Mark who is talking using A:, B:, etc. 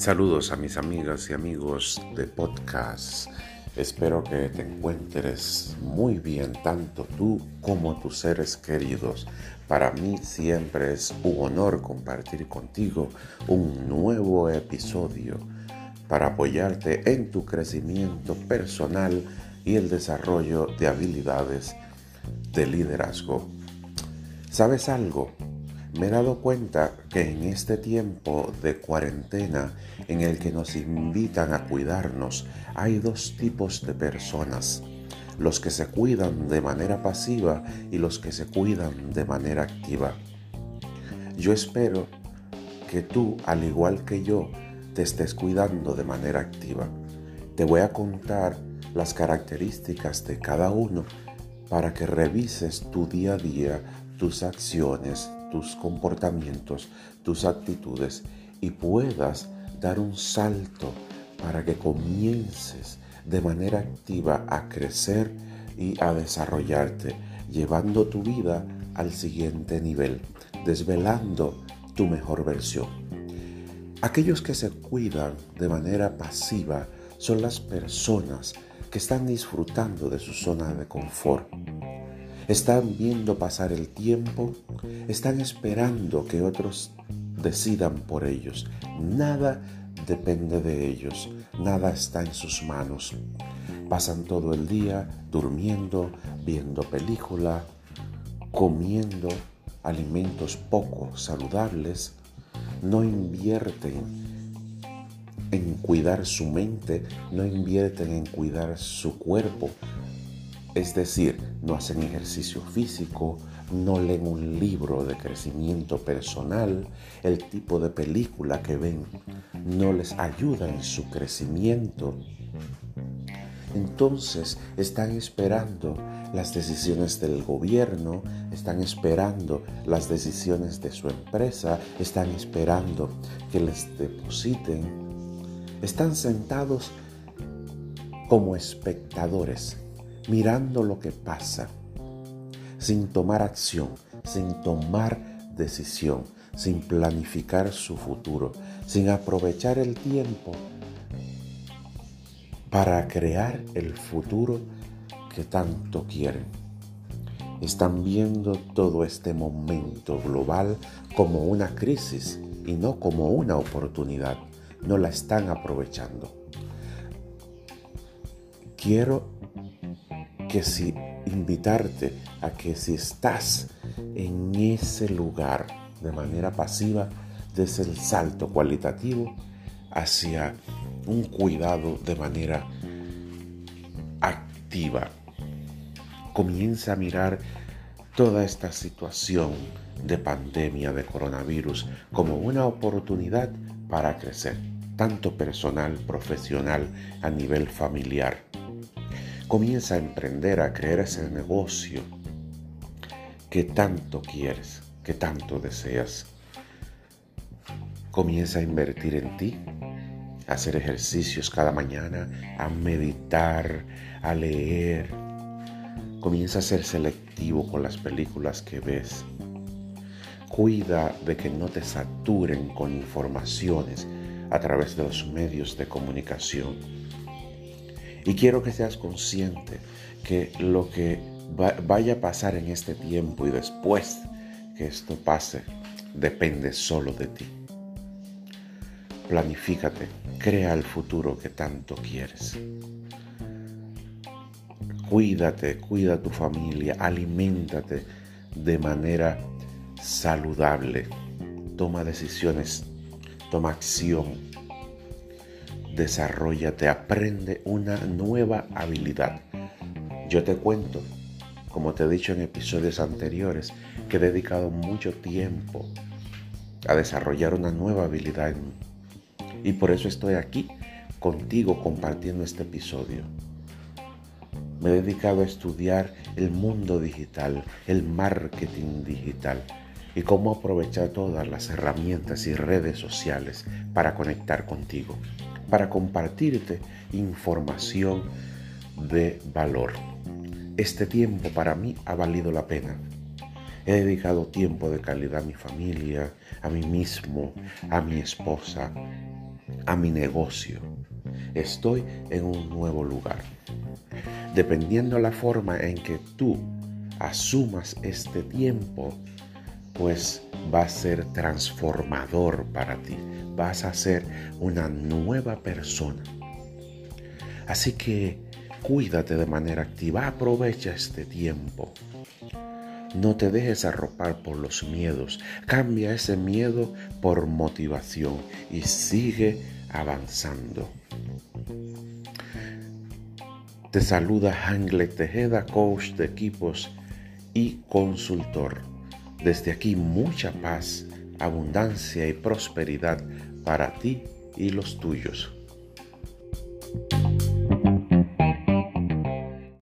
A: Saludos a mis amigas y amigos de podcast. Espero que te encuentres muy bien, tanto tú como tus seres queridos. Para mí siempre es un honor compartir contigo un nuevo episodio para apoyarte en tu crecimiento personal y el desarrollo de habilidades de liderazgo. ¿Sabes algo? Me he dado cuenta que en este tiempo de cuarentena en el que nos invitan a cuidarnos, hay dos tipos de personas. Los que se cuidan de manera pasiva y los que se cuidan de manera activa. Yo espero que tú, al igual que yo, te estés cuidando de manera activa. Te voy a contar las características de cada uno para que revises tu día a día, tus acciones, tus comportamientos, tus actitudes y puedas dar un salto para que comiences de manera activa a crecer y a desarrollarte, llevando tu vida al siguiente nivel, desvelando tu mejor versión. Aquellos que se cuidan de manera pasiva son las personas que están disfrutando de su zona de confort están viendo pasar el tiempo, están esperando que otros decidan por ellos. Nada depende de ellos, nada está en sus manos. Pasan todo el día durmiendo, viendo película, comiendo alimentos poco saludables, no invierten en cuidar su mente, no invierten en cuidar su cuerpo, es decir, no hacen ejercicio físico, no leen un libro de crecimiento personal, el tipo de película que ven no les ayuda en su crecimiento. Entonces están esperando las decisiones del gobierno, están esperando las decisiones de su empresa, están esperando que les depositen. Están sentados como espectadores mirando lo que pasa, sin tomar acción, sin tomar decisión, sin planificar su futuro, sin aprovechar el tiempo para crear el futuro que tanto quieren. Están viendo todo este momento global como una crisis y no como una oportunidad. No la están aprovechando. Quiero que si invitarte a que si estás en ese lugar de manera pasiva, des el salto cualitativo hacia un cuidado de manera activa. Comienza a mirar toda esta situación de pandemia de coronavirus como una oportunidad para crecer, tanto personal, profesional, a nivel familiar Comienza a emprender, a creer ese negocio que tanto quieres, que tanto deseas. Comienza a invertir en ti, a hacer ejercicios cada mañana, a meditar, a leer. Comienza a ser selectivo con las películas que ves. Cuida de que no te saturen con informaciones a través de los medios de comunicación y quiero que seas consciente que lo que vaya a pasar en este tiempo y después que esto pase depende solo de ti. Planifícate, crea el futuro que tanto quieres. Cuídate, cuida a tu familia, aliméntate de manera saludable. Toma decisiones, toma acción desarrollate, aprende una nueva habilidad. Yo te cuento, como te he dicho en episodios anteriores, que he dedicado mucho tiempo a desarrollar una nueva habilidad en mí. Y por eso estoy aquí contigo compartiendo este episodio. Me he dedicado a estudiar el mundo digital, el marketing digital y cómo aprovechar todas las herramientas y redes sociales para conectar contigo para compartirte información de valor. Este tiempo para mí ha valido la pena. He dedicado tiempo de calidad a mi familia, a mí mismo, a mi esposa, a mi negocio. Estoy en un nuevo lugar. Dependiendo la forma en que tú asumas este tiempo, pues va a ser transformador para ti. Vas a ser una nueva persona. Así que cuídate de manera activa, aprovecha este tiempo. No te dejes arropar por los miedos. Cambia ese miedo por motivación y sigue avanzando. Te saluda Hangle Tejeda, coach de equipos y consultor. Desde aquí mucha paz, abundancia y prosperidad para ti y los tuyos.